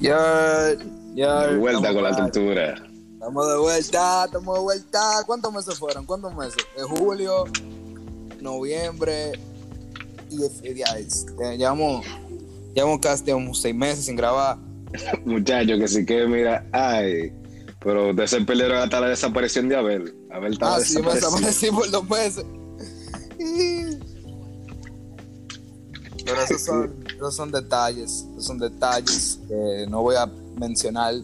De vuelta con la tortura. Estamos de vuelta, estamos de vuelta. ¿Cuántos meses fueron? ¿Cuántos meses? De julio, noviembre y y ya, es- ya llevamos, llevamos casi llevamos seis meses sin grabar. Muchachos, que sí que, mira, ay. Pero ustedes se perdieron hasta la desaparición de Abel. Abel estaba Ah, sí, me desaparecí por dos meses. Pero esos son, esos son detalles, esos son detalles que no voy a mencionar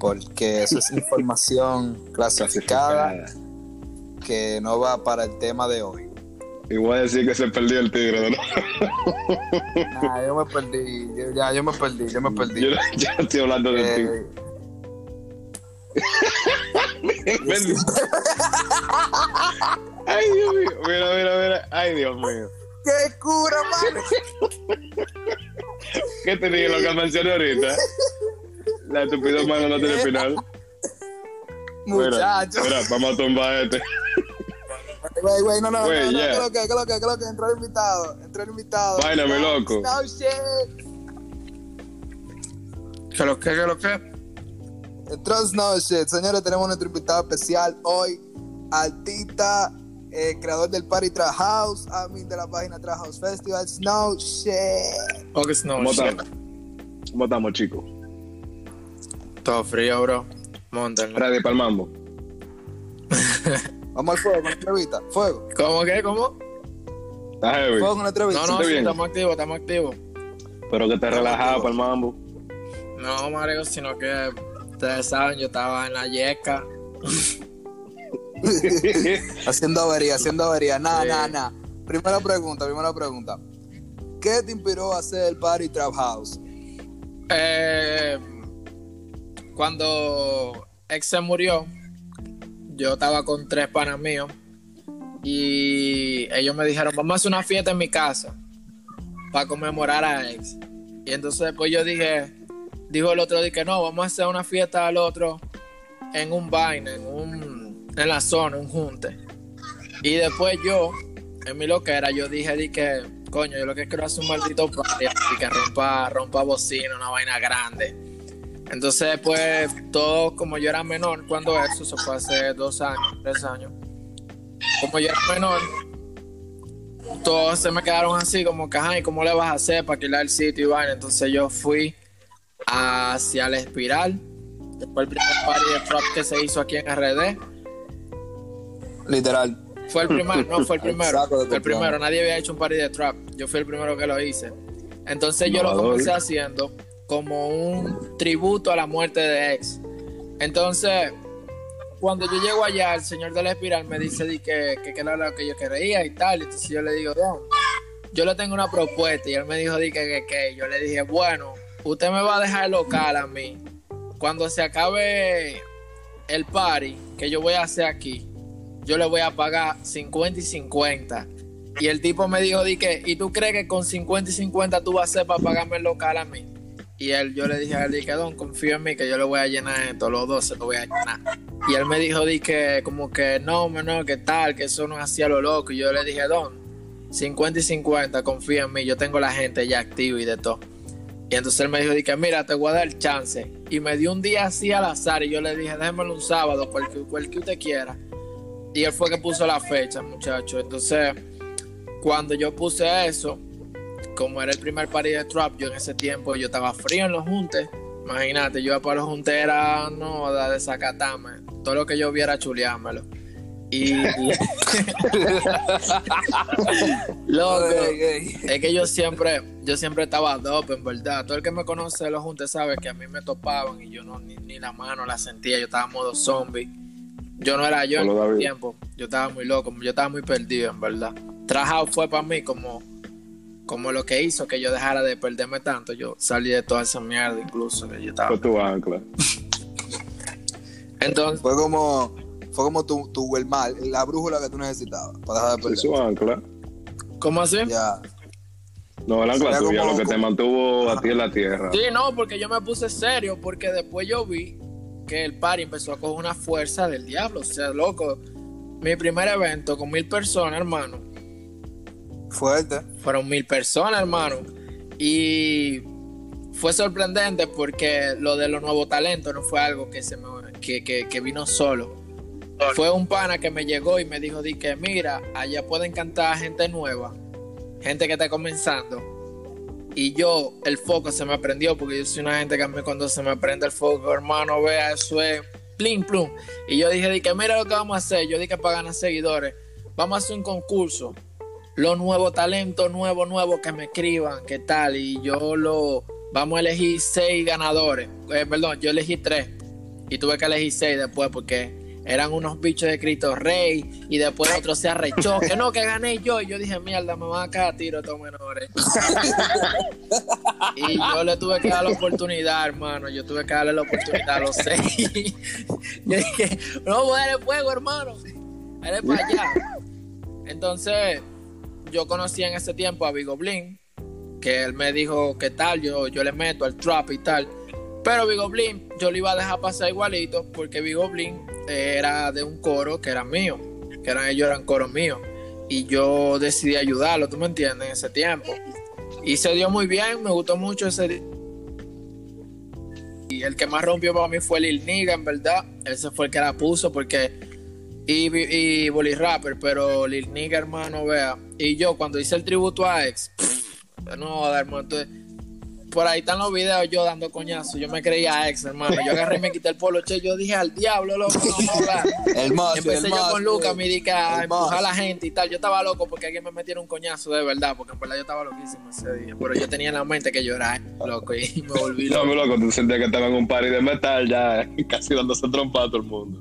porque eso es información clasificada que no va para el tema de hoy. Y voy a decir que se perdió el tigre, ¿no? Nah, yo me perdí, yo- ya, yo me perdí, yo me perdí. Yo, no estoy hablando de ti. Eh. Ay, Dios mío. Mira, mira, mira. Ay, Dios mío. ¡Qué cura, mano! ¿Qué te dije lo que mencioné ahorita? La estupidez mano no tiene final. Mira, Muchacho. mira, vamos a tumbar este. Güey, güey, no, no, Güey, no, no, yeah. ¿qué lo que, qué lo que, qué lo que? Entró el invitado, entró el invitado. Vaina, mi loco. No shit. ¿Qué lo que, qué lo que? Entró Snow Shit. Señores, tenemos nuestro invitado especial hoy. Artista, eh, creador del Party Trap House, admin de la página Trap House Festival. Snow Shit. Que no, ¿Cómo shit. estamos? ¿Cómo estamos, chicos? Todo frío, bro. Montenlo. Ready para el mambo. Vamos al fuego con la entrevista. Fuego. ¿Cómo que? ¿Cómo? Está heavy. Fuego con la entrevista. No, no, sí, estamos activos, estamos activos. Pero que te relajado para el mambo. No, marico, sino que ustedes saben, yo estaba en la yeca. Haciendo avería, haciendo avería. Nada, nada, nada. Primera pregunta, primera pregunta. ¿Qué te inspiró a hacer el Party Trap House? Eh, cuando ex se murió, yo estaba con tres panas míos y ellos me dijeron, vamos a hacer una fiesta en mi casa para conmemorar a ex. Y entonces después yo dije, dijo el otro que no, vamos a hacer una fiesta al otro en un vaina, en un, en la zona, un junte. Y después yo, en mi loquera, yo dije di que, coño, yo lo que quiero es un maldito party y que rompa, rompa bocina, una vaina grande. Entonces, pues, todo, como yo era menor cuando eso, eso fue hace dos años, tres años. Como yo era menor, todos se me quedaron así, como que, ay, ¿cómo le vas a hacer para alquilar el sitio y vaina? Entonces yo fui hacia la espiral. Fue el primer party de trap que se hizo aquí en RD. Literal. Fue el primero, no fue el primero. Fue el primero, nadie había hecho un party de trap. Yo fui el primero que lo hice. Entonces yo lo comencé haciendo como un tributo a la muerte de ex. Entonces, cuando yo llego allá, el señor de la espiral me dice di que, que, que era lo que yo quería y tal. Entonces yo le digo, "Don, yo le tengo una propuesta. Y él me dijo di que, que, que. Yo le dije, bueno, usted me va a dejar el local a mí. Cuando se acabe el party que yo voy a hacer aquí, yo le voy a pagar 50 y 50. Y el tipo me dijo, di que, ¿y tú crees que con 50 y 50 tú vas a hacer para pagarme el local a mí? Y él, yo le dije a él, di que, don, confío en mí que yo le voy a llenar esto, los dos se lo voy a llenar. Y él me dijo, di que, como que, no, no, que tal, que eso no es así lo loco. Y yo le dije, don, 50 y 50, confía en mí, yo tengo la gente ya activa y de todo. Y entonces él me dijo, di que, mira, te voy a dar chance. Y me dio un día así al azar y yo le dije, déjemelo un sábado, cualquier, cualquier usted quiera. Y él fue que puso la fecha, muchacho. Entonces, cuando yo puse eso, como era el primer party de trap, yo en ese tiempo yo estaba frío en los juntes. Imagínate, yo iba para los juntes era no de desacatarme. Todo lo que yo viera chuleármelo. Y loco, es que yo siempre, yo siempre estaba dope, en verdad. Todo el que me conoce de los juntes sabe que a mí me topaban y yo no ni, ni la mano la sentía. Yo estaba en modo zombie. Yo no era yo en Hola, David. tiempo. Yo estaba muy loco, yo estaba muy perdido, en verdad. Trajado fue para mí como, como lo que hizo que yo dejara de perderme tanto. Yo salí de toda esa mierda, incluso que yo estaba. Fue tu ancla. Entonces, Fue como, fue como tu, tu el mal, la brújula que tú necesitabas para dejar de Fue perder. su ancla. ¿cómo así? Ya. No, el ancla tuya, como- lo que te mantuvo a ti en la tierra. Sí, no, porque yo me puse serio, porque después yo vi que el party empezó a coger una fuerza del diablo. O sea, loco, mi primer evento con mil personas, hermano. Fuerte. Fueron mil personas, hermano. Y fue sorprendente porque lo de los nuevos talentos no fue algo que, se me, que, que, que vino solo. Fue un pana que me llegó y me dijo, di que mira, allá pueden cantar gente nueva, gente que está comenzando. Y yo, el foco se me prendió porque yo soy una gente que a mí cuando se me prende el foco, hermano, vea, eso es plin plum. Y yo dije, di que mira lo que vamos a hacer. Yo dije para ganar seguidores, vamos a hacer un concurso. Los nuevos talentos, nuevos, nuevos que me escriban, qué tal. Y yo lo, vamos a elegir seis ganadores. Eh, perdón, yo elegí tres. Y tuve que elegir seis después porque eran unos bichos de Cristo Rey y después otro se arrechó, que no, que gané yo. Y yo dije, mierda, me van a caer a tiro estos menores. y yo le tuve que dar la oportunidad, hermano. Yo tuve que darle la oportunidad a los seis. yo dije, no, voy a darle fuego, hermano. Eres para allá. Entonces, yo conocí en ese tiempo a Vigo Blin, que él me dijo, ¿qué tal? Yo, yo le meto al trap y tal. Pero Vigo Blin, yo le iba a dejar pasar igualito, porque Vigo Blin era de un coro que era mío, que eran ellos eran coros míos. Y yo decidí ayudarlo, tú me entiendes, en ese tiempo. Y se dio muy bien, me gustó mucho ese. Y el que más rompió para mí fue Lil Niga, en verdad. Ese fue el que la puso porque. Y, y Bully Rapper, pero Lil Niga, hermano, vea. Y yo, cuando hice el tributo a Ex, pff, no, hermano, entonces por ahí están los videos yo dando coñazo. Yo me creía ex, hermano. Yo agarré y me quité el polo, che. Yo dije al diablo, loco, no más, Empecé el yo más, con Lucas, me dije a empujar a la gente y tal. Yo estaba loco porque alguien me metiera un coñazo de verdad, porque en verdad yo estaba loquísimo ese día. Pero yo tenía en la mente que llorar, loco, y me volví No, loco. mi loco, tú sentías que estaba en un party de metal ya, casi dándose trompa a todo el mundo.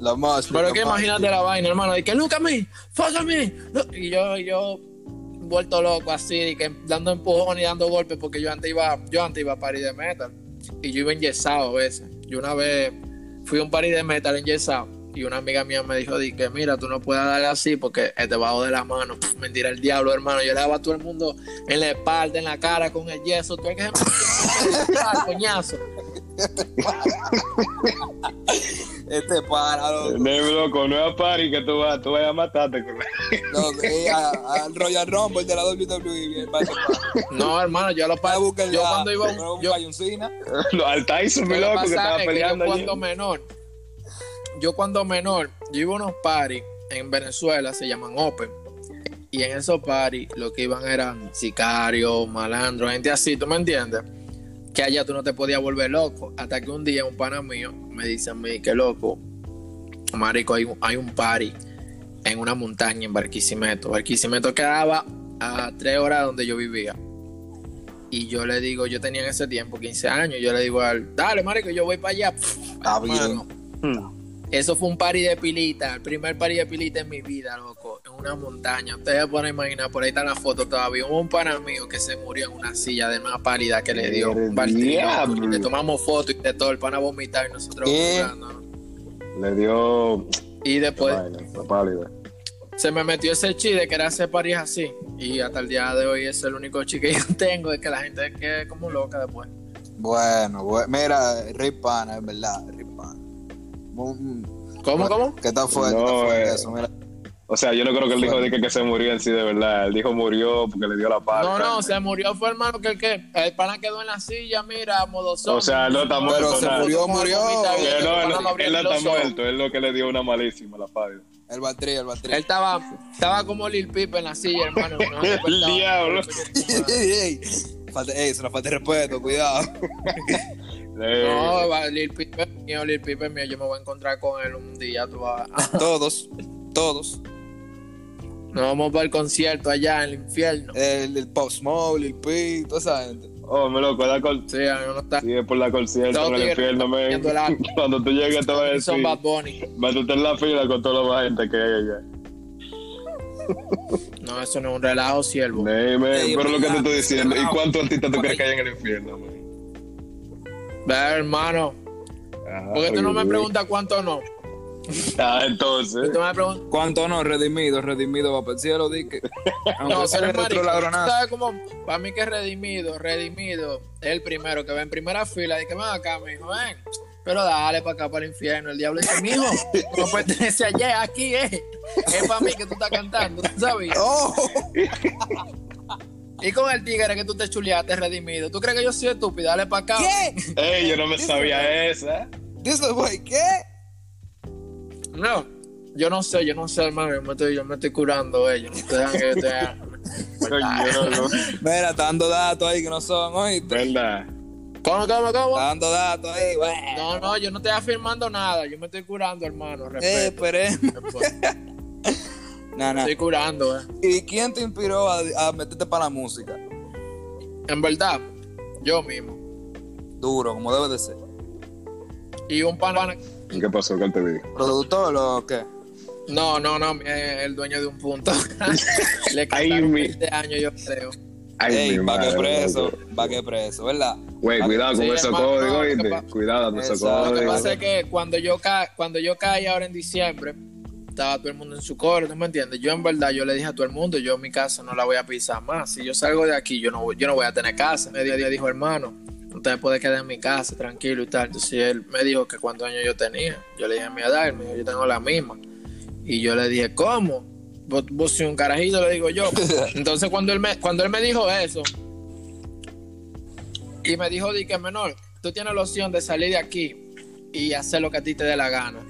La más. Pero que imagínate la vaina, hermano, de que Lucas, me, fósame. Y yo, yo, vuelto loco así, y que dando empujón y dando golpes, porque yo antes iba, yo antes iba a party de metal. Y yo iba enyesado a veces. Yo una vez fui a un party de metal enyesado. Y una amiga mía me dijo, di que mira, tú no puedes darle así porque te bajo de la mano. Mentira, el diablo, hermano. Yo le daba a todo el mundo en la espalda, en la cara, con el yeso. Tú el que coñazo. Este para, loco. No, mi loco, no es a party que tú vas, tú vas a matarte con a- Al Royal Rumble de la WWE. No, hermano, yo lo Va a pa- buscar Yo cuando iba, pero un yo, payoncina. No, al Tyson, mi loco, que estaba que peleando yo allí. cuando menor, yo cuando menor, yo iba a unos parties en Venezuela, se llaman Open. Y en esos parties lo que iban eran sicarios, malandros, gente así, ¿tú me entiendes? Que allá tú no te podías volver loco. Hasta que un día un pana mío me dice a mí, que loco, marico, hay un, hay un party en una montaña en Barquisimeto. Barquisimeto quedaba a tres horas donde yo vivía. Y yo le digo, yo tenía en ese tiempo 15 años, yo le digo al, dale, marico, yo voy para allá. Está bien. Hmm. eso fue un party de pilita, el primer party de pilita en mi vida, loco, una montaña. Ustedes se pueden imaginar, por ahí está la foto todavía. Hubo un pana mío que se murió en una silla de una pálida que le dio un. Le tomamos fotos y de todo, el pana vomitar y nosotros. Le dio. Y después vaina, la pálida. se me metió ese chi de querer hacer paris así. Y hasta el día de hoy es el único chi que yo tengo, es que la gente quede como loca después. Bueno, bueno, mira, Rip Pana, es verdad, Rip Pana. Mm, ¿Cómo, cómo? ¿Qué tal fue? No, ¿Qué tal fue eh, eso? Mira, O sea, yo no creo que él dijo de que, que se murió en sí de verdad. Él dijo murió porque le dio la pata. No, no, se murió fue hermano que el que el pana quedó en la silla, mira, modo zombie. O sea, no está Pero muerto. se nada. murió, murió. Que no, él, no él no está muerto. Él lo que le dio una malísima la pálida. el batrí, el batrí. Él estaba, estaba como Lil Peep en la silla, hermano. no se El diablo. Ey, ey, falta, ey, es una falta de respeto, cuidado. Eh, No, va, Lil Peep es mío, Lil Peep es mío. Yo me voy a encontrar con él un día. Tú vas Todos, todos. Nos vamos para el concierto allá en el infierno. El, el Pop Smoke, el P, toda esa gente. Oh, mi loco, la col Sí, a mí no está. Sí, es por la concierto en el infierno, arte. Cuando tú llegues te voy a decir, Son Bad Bunny. métete en la fila con toda la gente que hay allá. No, eso no es un relajo, siervo. Nee, men, Ey, pero lo que te estoy diciendo, ¿y cuántos artistas tú crees que hay en el infierno, men? Ve, hermano. Ah, Porque tú no me preguntas cuánto no. Ah, entonces. Tú me preguntas. ¿Cuánto no? Redimido, redimido va para el cielo, di que. No, ladronazo. ¿sabes cómo? Para mí que redimido, redimido es el primero que va en primera fila. Dice, ven acá, mijo, ven. Pero dale para acá, para el infierno. El diablo dice, mijo, no pertenece allá, aquí es. Es para mí que tú estás cantando, ¿tú sabías? ¡Oh! Y con el tigre que tú te chuleaste redimido. ¿Tú crees que yo soy estúpido? Dale para acá. ¿Qué? Ey, yo no me sabía esa. Dice, güey, ¿qué? No, yo no sé, yo no sé, hermano. Yo me estoy, yo me estoy curando, ellos. No te dejan que yo te. Mira, está dando datos ahí que no son, oíste. ¿Verdad? ¿Cómo, cómo, cómo? Está dando datos ahí, güey. No, no, yo no estoy afirmando nada. Yo me estoy curando, hermano. Eh, Respeto. esperemos. Nah, nah. Estoy curando, eh. ¿Y quién te inspiró a, a meterte para la música? En verdad, yo mismo. Duro, como debe de ser. Y un pana. ¿Y qué pasó? ¿Cuál te digo? ¿Productor o qué? No, no, no, eh, el dueño de un punto. Le Ay, mi- 20 años, yo creo. Ay, Ey, mi va que preso, va que preso, ¿verdad? Güey, cuidado con Sí, esos códigos, ¿oíste? pa- Cuidado con esos Exacto. Lo que códigos. pasa es que cuando yo, ca cuando yo caí ahora en diciembre, estaba todo el mundo en su coro, ¿tú me entiendes? Yo en verdad, yo le dije a todo el mundo, yo mi casa no la voy a pisar más. Si yo salgo de aquí, yo no, voy- yo no voy a tener casa. Medio día dijo, hermano, usted puede quedar en mi casa tranquilo y tal. Entonces él me dijo que cuántos años yo tenía. Yo le dije mi edad, él me dijo, yo tengo la misma. Y yo le dije, ¿cómo? Vos, vos sois un carajito, le digo yo. Entonces cuando él me, cuando él me dijo eso, y me dijo, di que menor, tú tienes la opción de salir de aquí y hacer lo que a ti te dé la gana.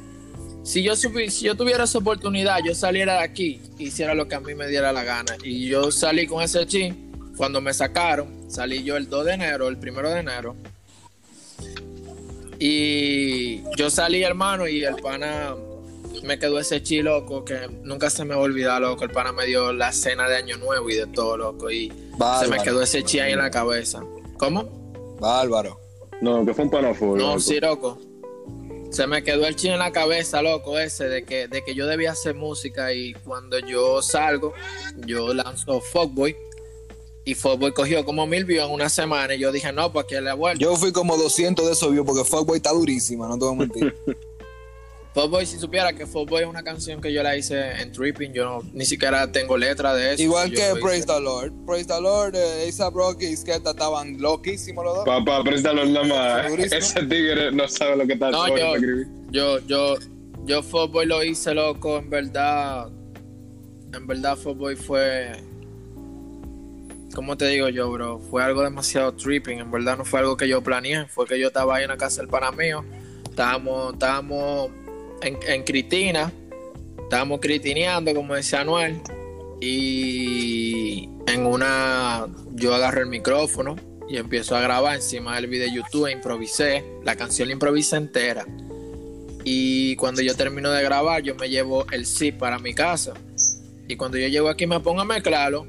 Si yo, si yo tuviera esa oportunidad, yo saliera de aquí hiciera lo que a mí me diera la gana. Y yo salí con ese chin. Cuando me sacaron, salí yo el 2 de enero, el 1 de enero. Y yo salí, hermano, y el pana me quedó ese chi loco que nunca se me va a olvidar, loco. El pana me dio la cena de Año Nuevo y de todo, loco. Y Bárbaro. se me quedó ese chi ahí en la cabeza. ¿Cómo? Bárbaro. No, que fue un panafuego. No, loco. sí, loco. Se me quedó el chino en la cabeza, loco, ese, de que, de que yo debía hacer música y cuando yo salgo, yo lanzo Fuckboy y Fuckboy cogió como mil views en una semana y yo dije, no, pues que le vuelvo. Yo fui como 200 de esos views porque Fuckboy está durísima, no te voy a mentir. Fuckboy, si supiera que Fuckboy es una canción que yo la hice en Tripping, yo no- ni siquiera tengo letra de eso. Igual que. Praise the Lord. Praise the Lord, eh, A$AP Rocky y Skepta estaban loquísimos los dos. Papá, préstalo nada más. Durísimo. Ese tigre no sabe lo que está No, haciendo yo-. Yo, yo, yo Fuckboy lo hice, loco, en verdad. En verdad, Fuckboy fue. ¿Cómo te digo yo, bro? Fue algo demasiado tripping. En verdad, no fue algo que yo planeé. Fue que yo estaba ahí en la casa del pana mío. Estábamos, estábamos en, en Critina. Estábamos critineando, como decía Anuel. Y en una. Yo agarré el micrófono y empiezo a grabar encima del video de YouTube e improvisé. La canción la improvisé entera. Y cuando yo termino de grabar, yo me llevo el zip para mi casa. Y cuando yo llego aquí, me pongo a mezclarlo.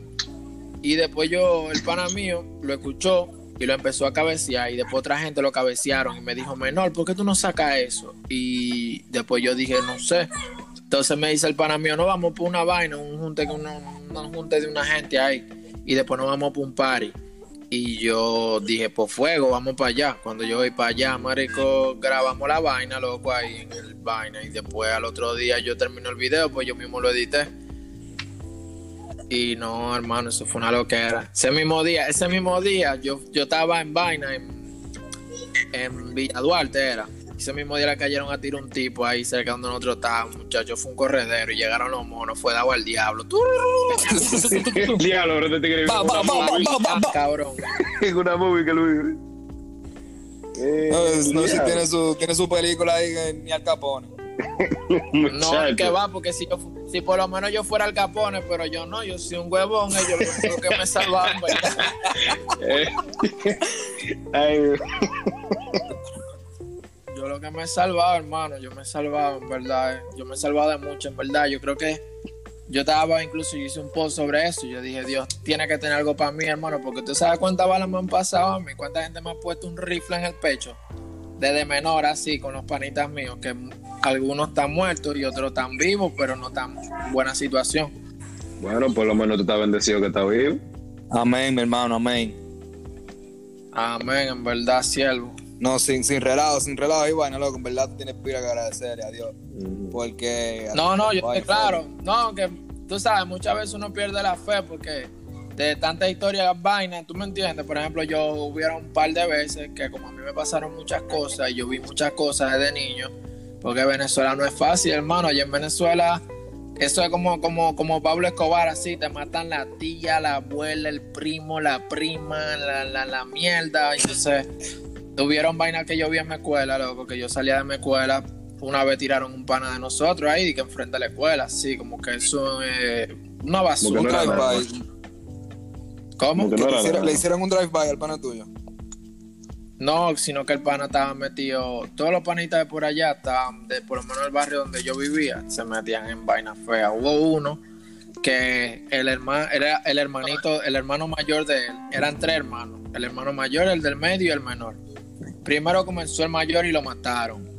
Y después yo, el pana mío, lo escuchó y lo empezó a cabecear. Y después otra gente lo cabecearon y me dijo, Menor, ¿por qué tú no sacas eso? Y después yo dije, no sé. Entonces me dice el pana mío, no vamos por una vaina, un junte, una, un junte de una gente ahí. Y después nos vamos por un party. Y yo dije, por fuego, vamos para allá. Cuando yo voy para allá, marico, grabamos la vaina, loco, ahí en el vaina. Y después al otro día yo termino el video, pues yo mismo lo edité. Y no, hermano, eso fue una loquera. Ese mismo día, ese mismo día, yo, yo estaba en vaina, en, en Villa Duarte era. Ese mismo día le cayeron a tirar un tipo ahí cerca donde nosotros estábamos, muchachos. Fue un corredero y llegaron los monos, fue dado al diablo. Diablo, bro, va. Cabrón. Es una movie que. Eh, No, no sé si diablo. tiene su, tiene su película ahí en- ni al Capone. No, Muchacho. que va, porque si, yo si por lo menos yo fuera al Capone, pero yo no, yo soy un huevón, ellos lo único que me salvaron, ¿verdad? Ay, Yo lo que me he salvado, hermano, yo me he salvado, en verdad. eh. Yo me he salvado de mucho, en verdad. Yo creo que yo estaba, incluso yo hice un post sobre eso. Yo dije, Dios tiene que tener algo para mí, hermano, porque tú sabes cuántas balas me han pasado a mí, cuánta gente me ha puesto un rifle en el pecho. Desde menor, así, con los panitas míos, que algunos están muertos y otros están vivos, pero no están en buena situación. Bueno, por lo menos tú estás bendecido que estás vivo. Amén, mi hermano, amén. Amén, en verdad, siervo. No, sin, sin relajo, sin relajo y vaina, loco. En verdad tú tienes pila que agradecerle a Dios. Porque. No, no, yo estoy claro. No, que tú sabes, muchas veces uno pierde la fe porque de tantas historias vainas, tú me entiendes. Por ejemplo, yo hubiera un par de veces que como a mí me pasaron muchas cosas y yo vi muchas cosas desde niño, porque Venezuela no es fácil, hermano. Allá en Venezuela Eso es como, como, como Pablo Escobar, así, te matan la tía, la abuela, el primo, la prima, la, la, la mierda. Entonces, tuvieron vainas que yo vi en mi escuela, loco, que yo salía de mi escuela, una vez tiraron un pana de nosotros ahí, y que enfrente a la escuela, así, como que eso es una Como basura. ¿Cómo? Como que no le hicieron- nada. Le hicieron un drive-by al pana tuyo. No, sino que el pana estaba metido, todos los panitas de por allá estaban, de por lo menos el barrio donde yo vivía, se metían en vainas feas. Hubo uno que el hermano, era el hermanito, el hermano mayor de él, eran tres hermanos, el hermano mayor, el del medio y el menor. Primero comenzó el mayor y lo mataron.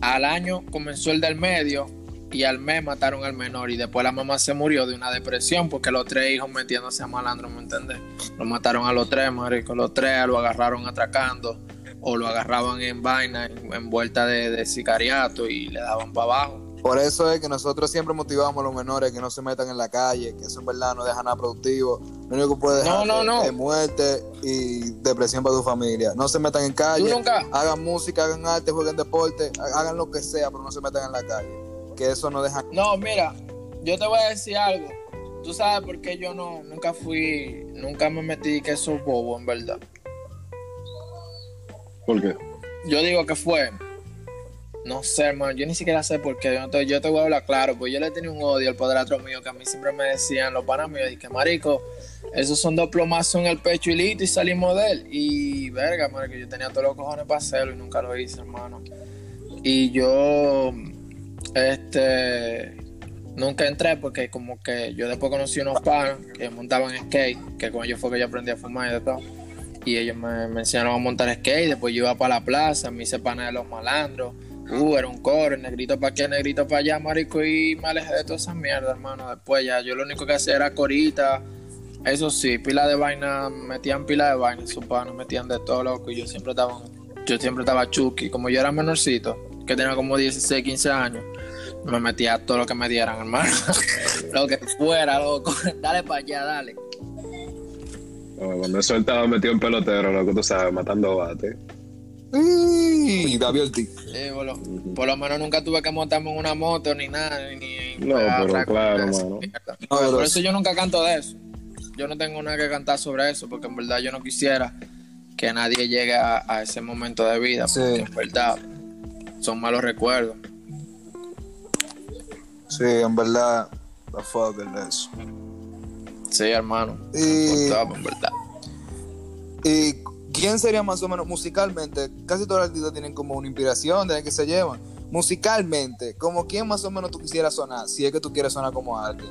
Al año comenzó el del medio y al mes mataron al menor y después la mamá se murió de una depresión porque los tres hijos metiéndose a malandro, ¿me entiendes? Lo mataron a los tres, marico, los tres lo agarraron atracando o lo agarraban en vaina, en, en vuelta de, de sicariato y le daban para abajo. Por eso es que nosotros siempre motivamos a los menores que no se metan en la calle, que eso en verdad no deja nada productivo. Lo único que puede dejar No, no, es- no. es muerte y depresión para tu familia. No se metan en calle, nunca- hagan música, hagan arte, jueguen deporte, ha- hagan lo que sea, pero no se metan en la calle. Que eso no deja. No, mira, yo te voy a decir algo. Tú sabes por qué yo no, nunca fui, nunca me metí que eso es bobo, en verdad. ¿Por qué? Yo digo que fue. No sé, hermano. Yo ni siquiera sé por qué. Yo te, yo te voy a hablar claro. Pues yo le tenía un odio al padrastro mío que a mí siempre me decían los panas míos. Dije, marico, esos son dos plomazos en el pecho y listo. Y salimos de él. Y verga, marico, yo tenía todos los cojones para hacerlo y nunca lo hice, hermano. Y yo, este, nunca entré porque como que yo después conocí unos panas que montaban skate. Que con ellos fue que yo aprendí a fumar y de todo. Y ellos me, me enseñaron a montar skate, después yo iba para la plaza, me hice pana de los malandros, uh, era un coro, el negrito para aquí, el negrito para allá, marico, y me alejé de toda esa mierda, hermano, después ya, yo lo único que hacía era corita, eso sí, pila de vaina, metían pila de vaina, sus panos metían de todo loco, y yo siempre estaba, yo siempre estaba chuki, como yo era menorcito, que tenía como 16, 15 años, me metía todo lo que me dieran, hermano, lo que fuera, loco, dale para allá, dale. No, cuando estaba metido en pelotero, lo que tú sabes, matando bate. Y David Ortiz. Sí, por, lo, por lo menos nunca tuve que montarme en una moto ni nada. Ni, ni No, pero claro, mano. No, por eso yo nunca canto de eso. Yo no tengo nada que cantar sobre eso, porque en verdad yo no quisiera que nadie llegue a, a ese momento de vida, Sí. porque en verdad son malos recuerdos. Sí, en verdad, la fuck es eso. Sí, hermano. Y- en verdad. ¿Y quién sería más o menos musicalmente? Casi todos los artistas tienen como una inspiración de que se llevan. Musicalmente, como quién más o menos tú quisieras sonar, si es que tú quieres sonar como alguien.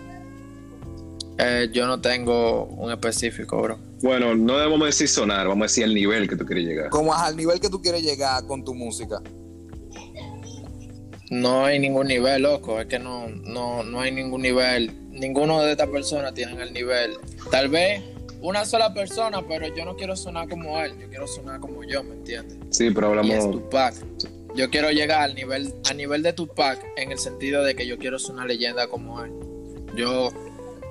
Eh, yo no tengo un específico, bro. Bueno, no debemos decir sonar, vamos a decir el nivel que tú quieres llegar. Como al nivel que tú quieres llegar con tu música. No hay ningún nivel, loco. Es que no, no, no hay ningún nivel. Ninguno de estas personas tienen el nivel. Tal vez una sola persona, pero yo no quiero sonar como él. Yo quiero sonar como yo, ¿me entiendes? Sí, pero Y es hablamos. Tupac. Yo quiero llegar al nivel, a nivel de Tupac en el sentido de que yo quiero ser una leyenda como él. Yo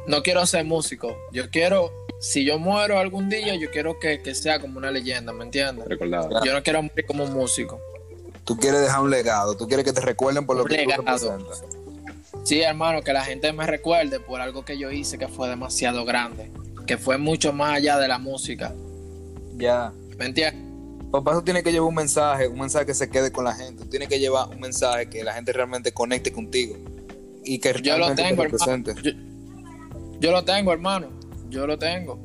no quiero ser músico. Yo quiero, si yo muero algún día, yo quiero que, que sea como una leyenda, ¿me entiendes? Recordado. Yo no quiero morir como un músico. Tú quieres dejar un legado, tú quieres que te recuerden por lo que tú legado. representas. Sí, hermano, que la gente me recuerde por algo que yo hice que fue demasiado grande, que fue mucho más allá de la música. Ya. ¿Me entiendes? Papá, tú tienes que llevar un mensaje, un mensaje que se quede con la gente. Tú tienes que llevar un mensaje que la gente realmente conecte contigo. Y que Yo lo te tengo, hermano. Yo, yo lo tengo, hermano. Yo lo tengo.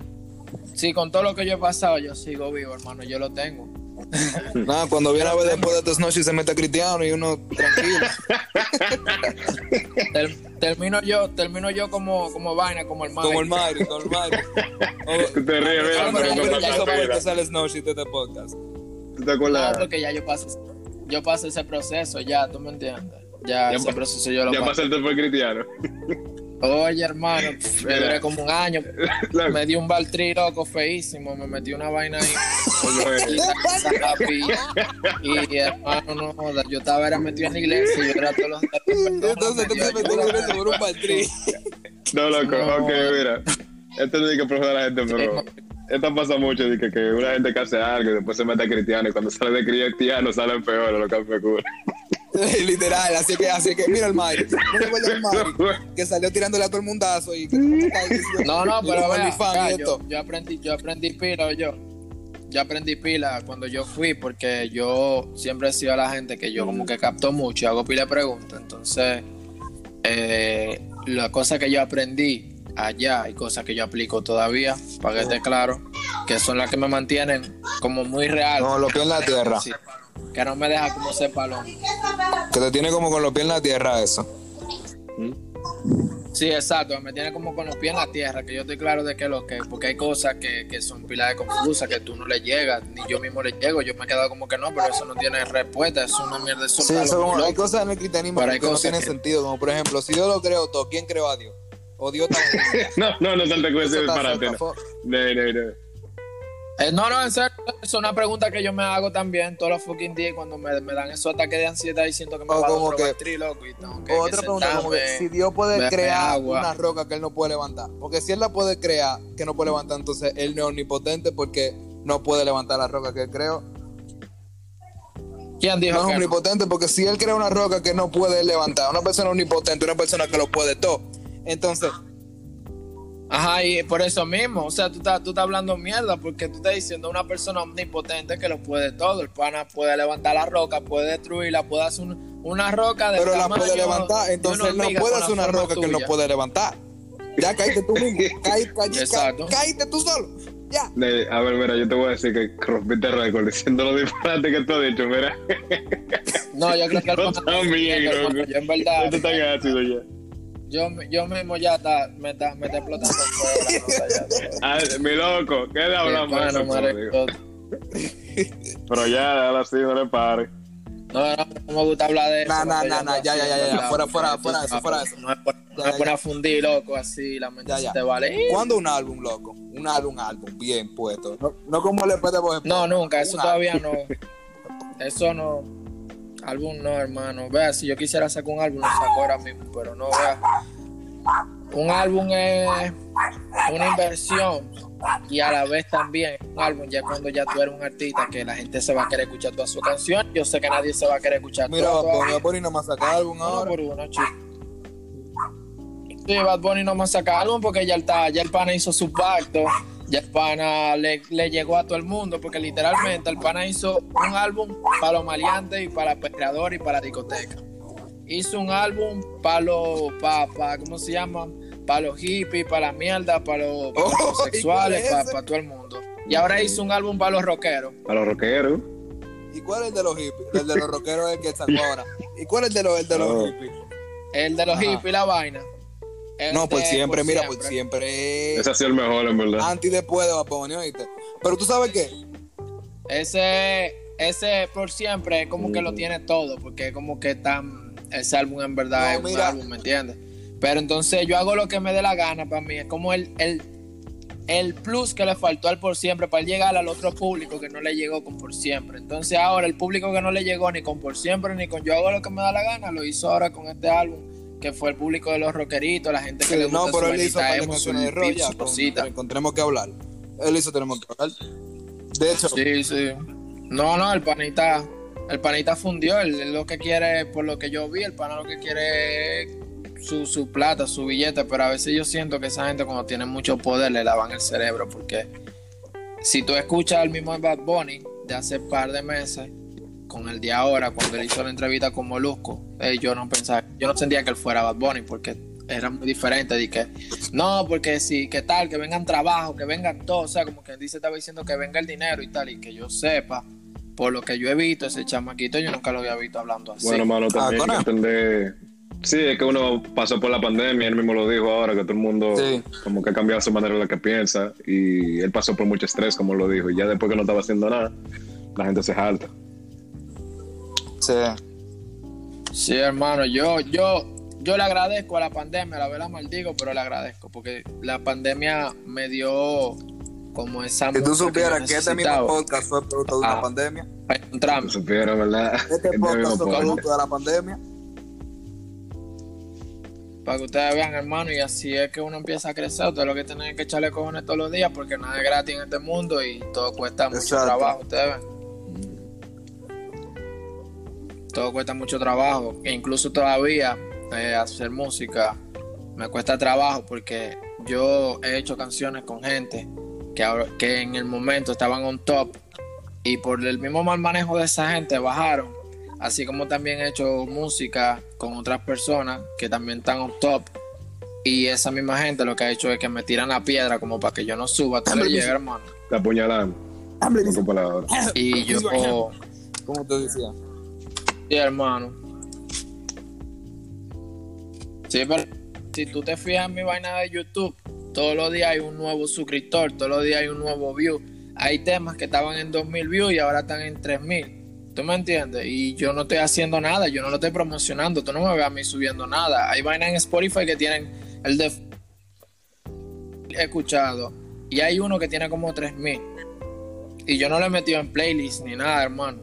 Sí, con todo lo que yo he pasado, yo sigo vivo, hermano. Yo lo tengo. Nada, cuando viene a ver después de estas noches se mete a cristiano y uno tranquilo. Ter- termino yo, termino yo como, como vaina, como el como el Mario. Mario, como el Mario. Tú te ríes, mira, pero no hizo pasa porque nada. sale Snowshit de este podcast. ¿Tú te No, acuerdas? porque ya yo pasé, yo pasé ese proceso, ya, ¿tú me entiendes? Ya, Ya ese proceso yo lo Ya pasé. pasaste por cristiano. Oye, hermano, me duré como un año. Me dio un baltri loco feísimo, me metí una vaina ahí. y, y, hermano, no yo estaba era metido en la iglesia y yo era todos los Entonces tú te Dios, por un baltrí. No, loco, No. ok, mira. Esto no es que profesor a la gente, pero esto pasa mucho, de que, que una gente que hace algo y después se mete a cristiano y cuando sale de cristiano salen peor, lo que me cura. Literal, así que, así que, mira el. ¿No Mari? Que salió tirándole a todo el mundazo y que No, no, pero vea, y yo, esto. yo aprendí, yo aprendí pila, yo. Yo aprendí pila cuando yo fui, porque yo siempre he sido la gente que yo como que capto mucho y hago pila de preguntas. Entonces, eh, la cosa que yo aprendí allá y cosas que yo aplico todavía, para que esté claro, que son las que me mantienen como muy real. Con los pies en la tierra. Sí, que no me deja como ser palón. Que te tiene como con los pies en la tierra eso. Sí, exacto, me tiene como con los pies en la tierra, que yo estoy claro de que lo que, porque hay cosas que, que son pilas de confusas, que tú no le llegas, ni yo mismo le llego, yo me he quedado como que no, pero eso no tiene respuesta, es una mierda, eso Sí, eso como, hay cosas en el cristianismo Pero que hay no cosas tienen que- sentido. Como por ejemplo, si Dios lo creó todo, ¿quién creó a Dios? O Dios también. No, no, no con ese Eso está disparate. No, no, no. No. Eh, no, no, en serio, es una pregunta que yo me hago también todos los fucking días cuando me, me dan esos ataques de ansiedad y siento que me O va a como un que- Rogatril, loco, y tengo que, O que otra pregunta, como que sentarme. si Dios puede crear agua. una roca que él no puede levantar. Porque si él la puede crear, que no puede levantar, entonces él no es omnipotente porque no puede levantar la roca que él creó. ¿Quién dijo No es no? omnipotente porque si él crea una roca que no puede levantar, una persona omnipotente, una persona que lo puede todo. Entonces, Ajá, y por eso mismo, o sea, tú estás, tú estás hablando mierda porque tú estás diciendo una persona omnipotente que lo puede todo. El pana puede levantar la roca, puede destruirla, puede hacer un- una roca de pero la puede levantar, entonces él no puede hacer una roca que él no puede levantar. Ya caíste tú mismo, caíste, caíste, Exacto. caíste tú solo. Ya. De- a ver, mira, yo te voy a decir que rompiste récord diciendo los disparates que tú has dicho, mira. No, yo creo que el pana- también, yo, en verdad, Esto está ácido ya. Yo, yo mismo ya está, me está, me está explotando el fuego la nota ya. Mi loco, ¿qué le hablamos eso, Pero ya, ahora sí, no le pare. No, no, no me gusta hablar de eso. Yo nah, ando ya, ya, ya, ya, fuera, fuera, fuera eso, fuera eso. No no ya. por a fundir, loco, así, la mente Ya, se ya. te vale. ¿Cuándo un álbum, loco? Un álbum, un álbum, bien puesto. No, no como el EP de Bob Esponja. No, nunca, eso todavía no. Eso no. Álbum no, hermano. Vea, si yo quisiera sacar un álbum, lo saco ahora mismo, pero no, vea. Un álbum es una inversión y a la vez también un álbum ya cuando ya tú eres un artista que la gente se va a querer escuchar toda su canción. Yo sé que nadie se va a querer escuchar Mira, todo Bad Bunny, Bunny no más saca álbum Uno ahora. por uno, chico. Sí, Bad Bunny no más saca álbum porque ya, está, ya el pana hizo su pacto, ya el pana le, le llegó a todo el mundo, porque literalmente el pana hizo un álbum para los maleantes y para pecadores y para la discoteca. Hizo un álbum para los, para, para, ¿cómo se llama? Para los hippies, para la mierda, para los, para los Oh, homosexuales, ¿y cuál para, para todo el mundo. Y ahora hizo un álbum para los rockeros. A los rockeros. ¿Y cuál es el de los hippies? El de los rockeros es el que sacó ahora. ¿Y cuál es el de los, el de los Oh. hippies? El de los Ajá. hippies, la vaina. No, por de siempre, mira, por siempre. Ese ha sido el mejor, en verdad. Antes y después de Bad ¿oíste? Pero tú sabes qué? Ese, ese por siempre es como que lo Ujú. tiene todo, porque es como que tan, ese álbum en verdad No, es un álbum, ¿me entiendes? Pero entonces yo hago lo que me dé la gana para mí, es como el, el, el plus que le faltó al por siempre para él llegar al otro público que no le llegó con por siempre. Entonces ahora el público que no le llegó ni con por siempre ni con yo hago lo que me da la gana, lo hizo ahora con este álbum, que fue el público de los rockeritos, la gente que le gusta no, pero él hizo para canciones de rock ya. que hablar. Él hizo Tenemos que hablar. De hecho, Sí, sí. No, no, el panita, el panita fundió. Él, lo que quiere, por lo que yo vi, el pana lo que quiere es su, su plata, su billete. Pero a veces yo siento que esa gente cuando tiene mucho poder le lavan el cerebro. Porque si tú escuchas al mismo Bad Bunny de hace par de meses, con el de ahora, cuando él hizo la entrevista con Molusco, eh, yo no pensaba, yo no sentía que él fuera Bad Bunny porque era muy diferente de que no, porque sí, que tal, que vengan trabajo, que vengan todo, o sea, como que dice estaba diciendo que venga el dinero y tal, y que yo sepa, por lo que yo he visto, ese chamaquito yo nunca lo había visto hablando así. Bueno, mano, también hay Ah, que entender. Sí, es que uno pasó por la pandemia, él mismo lo dijo ahora, que todo el mundo Sí. como que ha cambiado su manera de lo que piensa y él pasó por mucho estrés, como lo dijo, y ya después que no estaba haciendo nada, la gente se jalta. Sí. Sí, hermano, yo, yo, yo le agradezco a la pandemia, la verdad maldigo, pero le agradezco, porque la pandemia me dio como esa Si tú supieras que este mismo podcast fue producto de una Ah. pandemia. encontrarme. Tú supieras, ¿verdad? Este Este podcast fue producto de la pandemia. para que ustedes vean, hermano, y así es que uno empieza a crecer. Usted lo que tiene que echarle cojones todos los días porque nada es gratis en este mundo y todo cuesta mucho Exacto. trabajo, ustedes ven. Todo cuesta mucho trabajo. E incluso todavía eh, hacer música me cuesta trabajo porque yo he hecho canciones con gente que, ahora- que en el momento estaban on top y por el mismo mal manejo de esa gente bajaron. Así como también he hecho música con otras personas que también están on top. Y esa misma gente lo que ha hecho es que me tiran la piedra como para que yo no suba. Tú le llega, hermano. Te apuñalan. Con tu palabra. Y yo, Como te decía. Sí, hermano. Sí, pero si tú te fijas en mi vaina de YouTube, todos los días hay un nuevo suscriptor, todos los días hay un nuevo view. Hay temas que estaban en 2000 views y ahora están en 3000. ¿Tú me entiendes? Y yo no estoy haciendo nada, yo no lo estoy promocionando, tú no me ves a mí subiendo nada. Hay vainas en Spotify que tienen el de escuchado y hay uno que tiene como 3000. Y yo no lo he metido en playlist ni nada, hermano.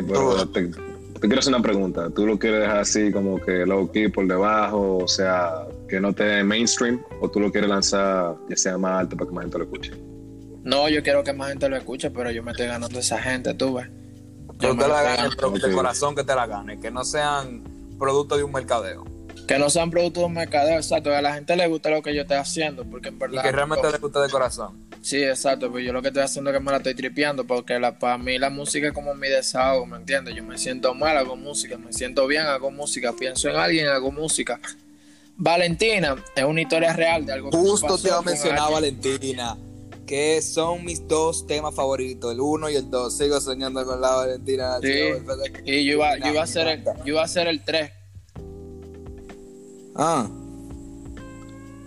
Sí, pero te, te quiero hacer una pregunta. ¿Tú lo quieres dejar así como que low key por debajo, o sea, que no te mainstream, o tú lo quieres lanzar ya sea más alto para que más gente lo escuche? No, yo quiero que más gente lo escuche, pero yo me estoy ganando esa gente, tú ves. Que Yo te la gane, pero Ok. de corazón que te la gane. Que no sean producto de un mercadeo. Que no sean productos de un mercadeo, exacto. Que a la gente le gusta lo que yo estoy haciendo, porque en Y verdad. que realmente le guste de corazón. Sí, exacto, pues yo lo que estoy haciendo es que me la estoy tripeando, porque la, para mí la música es como mi desahogo, ¿me entiendes? Yo me siento mal, hago música, me siento bien, hago música, pienso en alguien, hago música. Valentina es una historia real de algo que Justo pasó te iba a mencionar. Valentina. Que son mis dos temas favoritos, el uno y el dos. Sigo soñando con la Valentina. Sí. Y yo iba, yo iba a hacer el, yo iba a hacer el 3. Ah.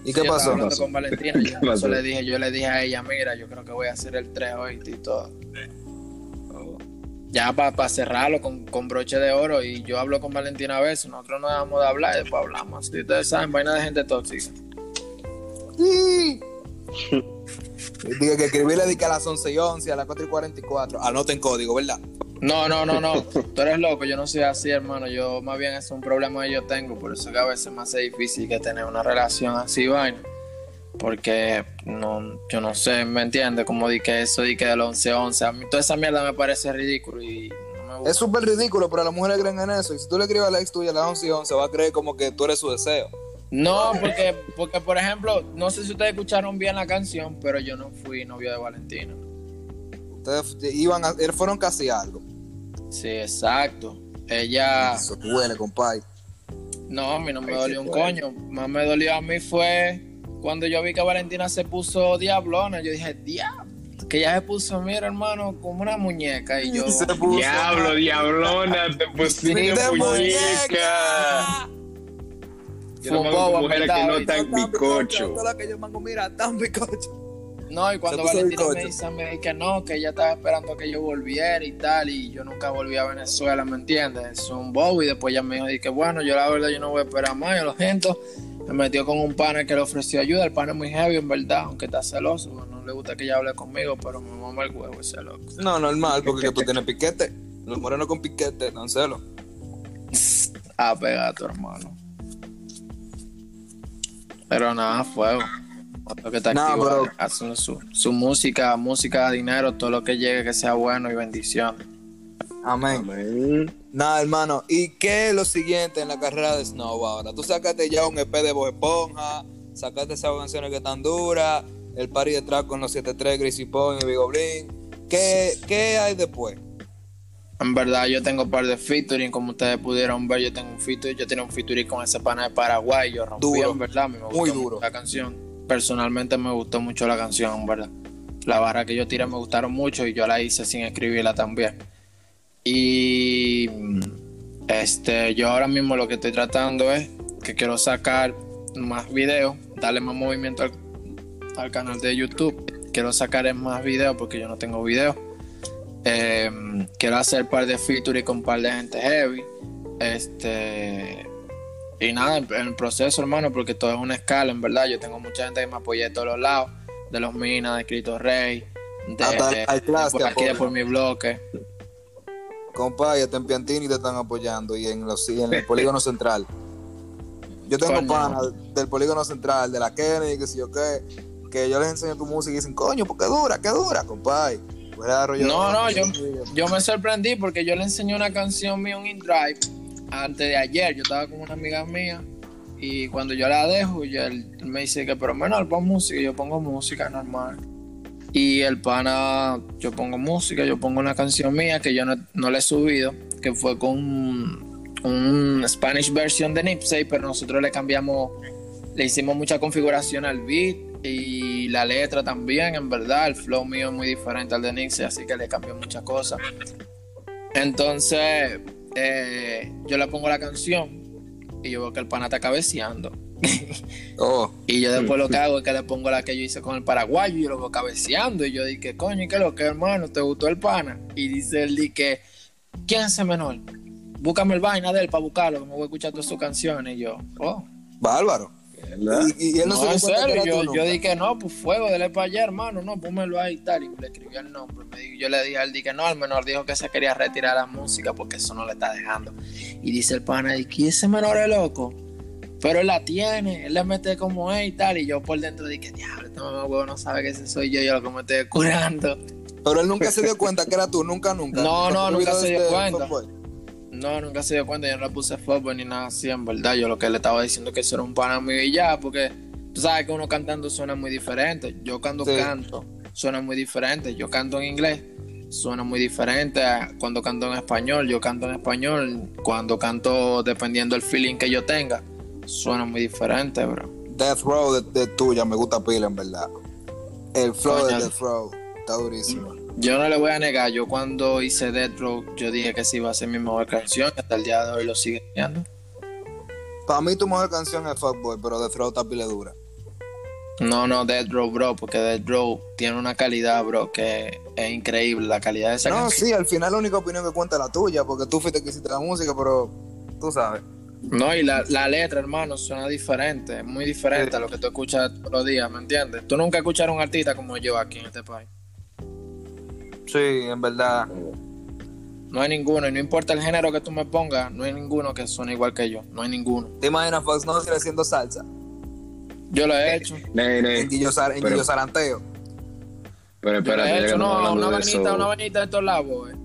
¿Y Sí, qué pasó? hablando pasó? con Valentina. ¿Qué Yo, pasó? le dije, yo le dije a ella, mira, yo creo que voy a hacer el 3 hoy y todo. Ya para cerrarlo con, con broche de oro y yo hablo con Valentina a veces, nosotros no dejamos de hablar y después hablamos. Si ustedes saben, vaina de gente tóxica. Sí. Dije que escribirle di que a las 11 y 11, a las 4 y 44. Anoten código, ¿verdad? No, no, no, no. Tú eres loco, yo no soy así, hermano. Yo más bien es un problema que yo tengo, por eso que a veces me hace difícil que tener una relación así, vaina. Porque no, yo no sé, ¿me entiendes? Como di que eso, di que del 11-11. A mí toda esa mierda me parece ridículo y no me gusta. Es súper ridículo, pero las mujeres creen en eso. Y si tú le escribes a la ex tuya a las 11 y 11, va a creer como que tú eres su deseo. No, porque, porque, por ejemplo, no sé si ustedes escucharon bien la canción, pero yo no fui novio de Valentina. Ustedes iban a, er, fueron casi algo. Sí, exacto. Ella, Eso duele, compadre. no, a mí no me Ahí dolió un coño. Más me dolió a mí fue cuando yo vi que Valentina se puso diablona. Yo dije, diablo. Que ella se puso, mira, hermano, como una muñeca. Y yo, Se puso Diablo, diablona, te pusiste De muñeca. Yo no me mujeres que no bizcocho. Todas las que yo mango, mira, tan bizcocho. No, y cuando Valentina me dice, me dice que no, que ella estaba esperando que yo volviera y tal, y yo nunca volví a Venezuela, ¿me entiendes? Es un bobo, y después ella me dijo, que bueno, yo la verdad yo no voy a esperar más, yo lo siento. Me metió con un pana que le ofreció ayuda, el pana es muy heavy, en verdad, aunque está celoso, no le gusta que ella hable conmigo, pero me mama el huevo ese loco. No, normal, porque que tú tienes piquete. Los morenos con piquete, dan celo. Ah, pega a tu hermano. Pero nada, fuego. Otro que está Nah, activo, pero- haciendo su, su música, música, dinero, todo lo que llegue que sea bueno y bendición. Amén. Amén. Nada, hermano. ¿Y qué es lo siguiente en la carrera de Snow ahora? Tú sacaste ya un EP de Bob Esponja, sacaste esas canciones que están duras, el party detrás con los 73, Greasy Point y Big Blin. ¿Qué, ¿Qué hay después? En verdad, yo tengo un par de featuring, como ustedes pudieron ver, yo tengo un featuring, yo tenía un featuring con ese pana de Paraguay, yo rompí, Duro. en verdad, me gustó Muy duro. la canción. Personalmente me gustó mucho la canción, verdad. La barra que yo tiré me gustaron mucho y yo la hice sin escribirla también. Y este, yo ahora mismo lo que estoy tratando es que quiero sacar más videos, darle más movimiento al, al canal de YouTube. Quiero sacar más videos porque yo no tengo videos. Eh, quiero hacer un par de featuring con un par de gente heavy. Este. Y nada, en, en el proceso, hermano, porque todo es una escala, en verdad. Yo tengo mucha gente que me apoya de todos los lados: de los Minas, de Cristo Rey, de, Hasta de- al class por aquí, de por mi bloque. Compa, ya en Piantini te están apoyando y en, los, y en el polígono central. Yo tengo panas del polígono central, de la Kennedy, que si yo qué, que yo les enseño tu música y dicen, coño, porque dura, que dura, compadre. No, no, yo, yo me sorprendí porque yo le enseñé una canción mía en InDrive antes de ayer. Yo estaba con una amiga mía y cuando yo la dejo, él, me dice que, pero menor, pon música. Yo pongo música normal. Y el pana, yo pongo música, yo pongo una canción mía que yo no, no le he subido, que fue con un, un Spanish version de Nipsey, pero nosotros le cambiamos, le hicimos mucha configuración al beat y la letra también, en verdad, el flow mío es muy diferente al de Nipsey, así que le cambió muchas cosas. Entonces, eh, yo le pongo la canción y yo veo que el pana está cabeceando. Oh, Y yo después lo que hago es que le pongo la que yo hice con el paraguayo y yo lo veo cabeceando. Y yo dije, coño, ¿y qué lo que, hermano? ¿Te gustó el pana? Y dice él, di que, ¿quién es ese menor? Búscame el vaina de él para buscarlo, que me voy a escuchar todas sus canciones. Y yo, oh. bárbaro. ¿Verdad? Y, y él no, No, se dio en que serio, era yo, yo dije, no, pues fuego, dele para allá, hermano, no, pónmelo ahí y tal. Y le escribí el nombre. Me dijo- yo le dije a él, dije, no, el menor dijo que se quería retirar la música porque eso no le está dejando. Y dice el pana, ¿y quién ese menor es loco? Pero él la tiene, él le mete como es y tal. Y yo por dentro dije, diablo, este mamá huevo no sabe que ese soy yo, yo lo que me estoy curando. Pero él nunca se dio cuenta que era tú, nunca, nunca. No, no, Nunca se dio este cuenta. Fuckboy. No, nunca se dio cuenta, yo no le puse fútbol ni nada así, en verdad. Yo lo que le estaba diciendo es que eso era un pana mío y ya, porque tú sabes que uno cantando suena muy diferente. Yo cuando Sí. canto suena muy diferente. Yo canto en inglés, suena muy diferente cuando canto en español. Yo canto en español, cuando canto dependiendo del feeling que yo tenga, suena muy diferente, bro. Death Row de, de tuya me gusta pila, en verdad. El flow Coño. de Death Row está durísimo. Yo no le voy a negar, yo cuando hice Death Row, yo dije que sí iba a ser mi mejor canción, y hasta el día de hoy lo sigue siendo. Para mí tu mejor canción es Fuckboy, pero Death Row está pila dura. No, no, Death Row, bro, porque Death Row tiene una calidad, bro, que es increíble. La calidad de esa No, canción. sí, al final la única opinión que cuenta es la tuya, porque tú fuiste que hiciste la música, pero tú sabes. No, y la, la letra, hermano, suena diferente, muy diferente Sí. a lo que tú escuchas todos los días, ¿me entiendes? Tú nunca escuchas a un artista como yo aquí en este país. Sí, en verdad. No hay ninguno, y no importa el género que tú me pongas, no hay ninguno que suene igual que yo, no hay ninguno. ¿Te imaginas Fox no haciendo salsa? Yo lo he hecho. En Guillo, Sar- en Pero- Guillo Saranteo. Pero Yo lo espérate, he hecho, no, una vainita, una vainita de estos lados, eh.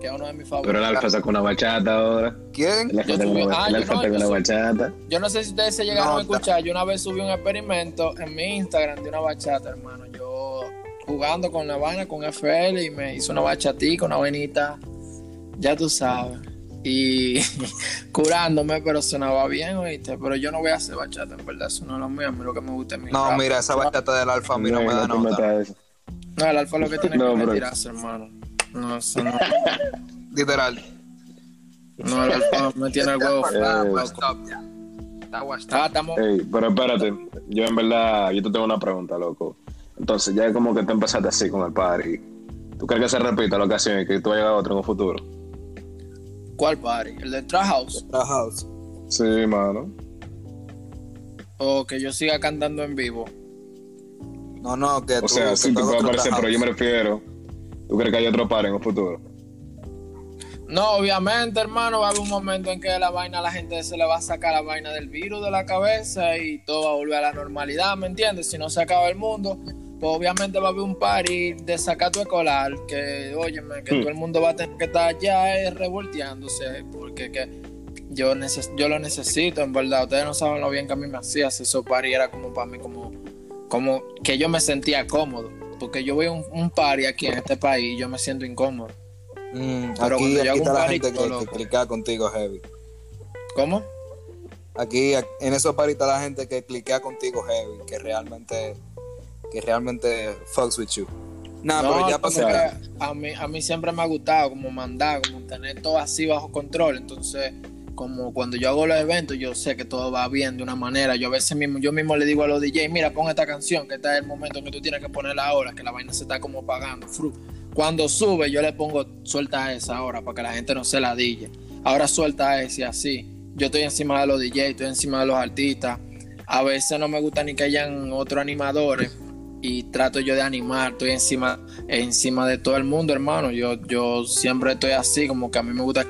Que es uno de mis favoritos. Pero el Alfa sacó una bachata ahora. ¿Quién? El Alfa Yo sacó tuve- una, ah, el yo Alfa no, yo bachata. Yo no sé si ustedes se llegaron No, a escuchar. Yo una vez subí un experimento en mi Instagram de una bachata, hermano. Jugando con la vaina, con FL, y me hizo una bachatica, una vainita. Ya tú sabes. Y curándome, pero sonaba bien, oíste. Pero yo no voy a hacer bachata, en verdad. Eso no es lo mío. A mí lo que me gusta es mi No, rap. mira, esa bachata del alfa a mí no me da nota. eso. No, el alfa lo que tiene No, que retirarse, hermano. No, eso no. Literal. No, el alfa me tiene el huevo. Está Ah, estamos. Ey, pero espérate, yo en verdad, yo te tengo una pregunta, loco. Entonces, ya como que te empezaste así con el party. ¿Tú crees que se repita la ocasión y que tú vayas a otro en un futuro? ¿Cuál party? ¿El de Trap House? La house. Sí, mano. ¿O que yo siga cantando en vivo? No, no, que O tú. sea, que sí tú te puede aparecer, pero yo me refiero. ¿Tú crees que hay otro party en un futuro? No, obviamente, hermano, va a haber un momento en que la vaina, la gente se le va a sacar la vaina del virus de la cabeza y todo va a volver a la normalidad, ¿me entiendes? Si no se acaba el mundo, pues obviamente va a haber un party de sacato escolar que, óyeme, que Hmm. todo el mundo va a tener que estar ya eh, revolteándose porque que yo, neces yo lo necesito, en verdad. Ustedes no saben lo bien que a mí me hacía esos party, era como para mí, como, como que yo me sentía cómodo. Porque yo voy a un, un party aquí en este país y yo me siento incómodo. Mm, Pero aquí cuando yo aquí hago está un la party, gente que, que contigo heavy. ¿Cómo? Aquí en esos paris está la gente que cliquea contigo heavy, que realmente que realmente fucks with you. Nah, No, pero ya pasó. a mí, a mí siempre me ha gustado como mandar, como tener todo así bajo control. Entonces, como cuando yo hago los eventos, yo sé que todo va bien de una manera. Yo a veces mismo, yo mismo le digo a los DJ, mira, pon esta canción, que este es el momento que tú tienes que ponerla ahora, que la vaina se está como pagando. Fru. Cuando sube, yo le pongo, suelta esa ahora, para que la gente no se la dille. Ahora suelta ese y así. Yo estoy encima de los DJ, estoy encima de los artistas. A veces no me gusta ni que hayan otros animadores y trato yo de animar, estoy encima, encima de todo el mundo, hermano. Yo, yo siempre estoy así, como que a mí me gusta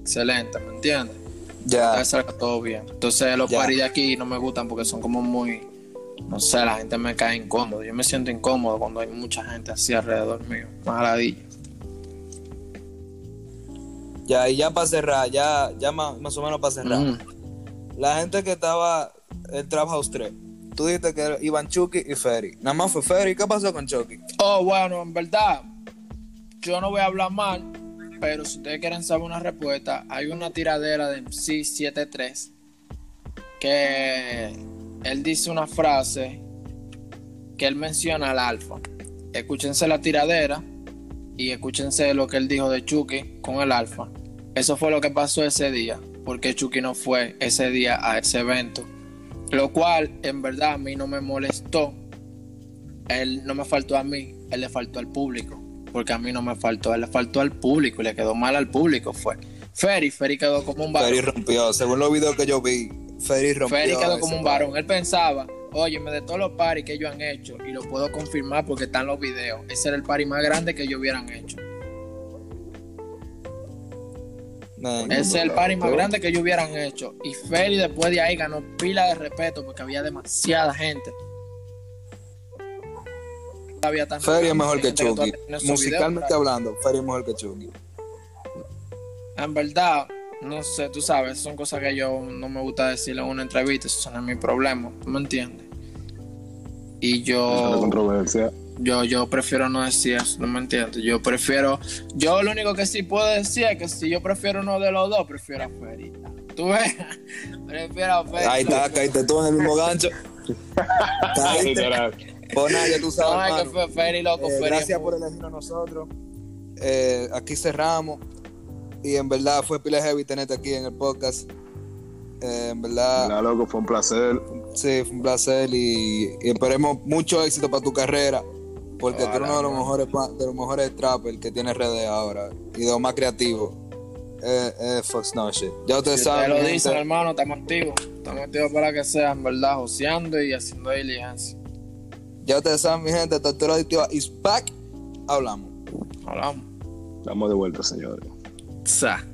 excelente, ¿me entiendes? Ya. Que salga todo bien. Entonces los Ya. paris de aquí no me gustan porque son como muy, no sé, la gente me cae incómodo. Yo me siento incómodo cuando hay mucha gente así alrededor mío. Maravilla. Ya, y ya para cerrar, ya, ya más, más o menos para cerrar. Mm. La gente que estaba en Trap House 3, tú dijiste que iban Chucky y Ferry. Nada más fue Ferry. ¿Qué pasó con Chucky? Oh, bueno, en verdad, yo no voy a hablar mal, pero si ustedes quieren saber una respuesta, hay una tiradera de MC73 que él dice una frase que él menciona al alfa. Escúchense la tiradera y escúchense lo que él dijo de Chucky con el alfa. Eso fue lo que pasó ese día, porque Chucky no fue ese día a ese evento. Lo cual, en verdad, a mí no me molestó. Él no me faltó a mí, él le faltó al público. Porque a mí no me faltó, él le faltó al público y le quedó mal al público. Fue Ferry, Ferry quedó como un varón. Ferry rompió. Según los videos que yo vi, Ferry rompió. Ferry quedó como un varón. Él pensaba, oye, me de todos los paris que ellos han hecho, y lo puedo confirmar porque están los videos, ese era el party más grande que ellos hubieran hecho. Man, Ese es el party más grande que ellos hubieran hecho. Y Ferry después de ahí ganó pila de respeto porque había demasiada gente. Había tan- Ferry es mejor que Chucky. Musicalmente video, hablando, Ferry es mejor que Chucky. En verdad, no sé, tú sabes, son cosas que yo no me gusta decirle en una entrevista, eso no es mi problema, ¿tú me entiendes? Y yo, controversia. Yo, yo prefiero no decir eso, no me entiendes. Yo prefiero, yo lo único que sí puedo decir es que si yo prefiero uno de los dos, prefiero a Ferry. Tú ves, prefiero a Ferry. Ahí está, caíste tú en el mismo gancho. Caíste. Literal. Pues nada, ya tú sabes, No, es que fue loco, Eh, gracias por elegirnos a nosotros. Eh, aquí cerramos. Y en verdad fue pila heavy tenerte aquí en el podcast. Eh, en verdad, Mira, loco, fue un placer. sí, fue un placer y, y esperemos mucho éxito para tu carrera. Porque tú eres uno de los mejores, de los mejores trappers que tiene RD ahora y de los más creativos. Eh, eh, Fox No Shit. Ya ustedes Si saben. ustedes lo dicen, hermano, estamos activos. Estamos activos para que sea, en verdad, joseando y haciendo diligencia. Ya ustedes saben, mi gente. Tortura Adictiva is back. Hablamos. Hablamos. Estamos de vuelta, señores. Sa.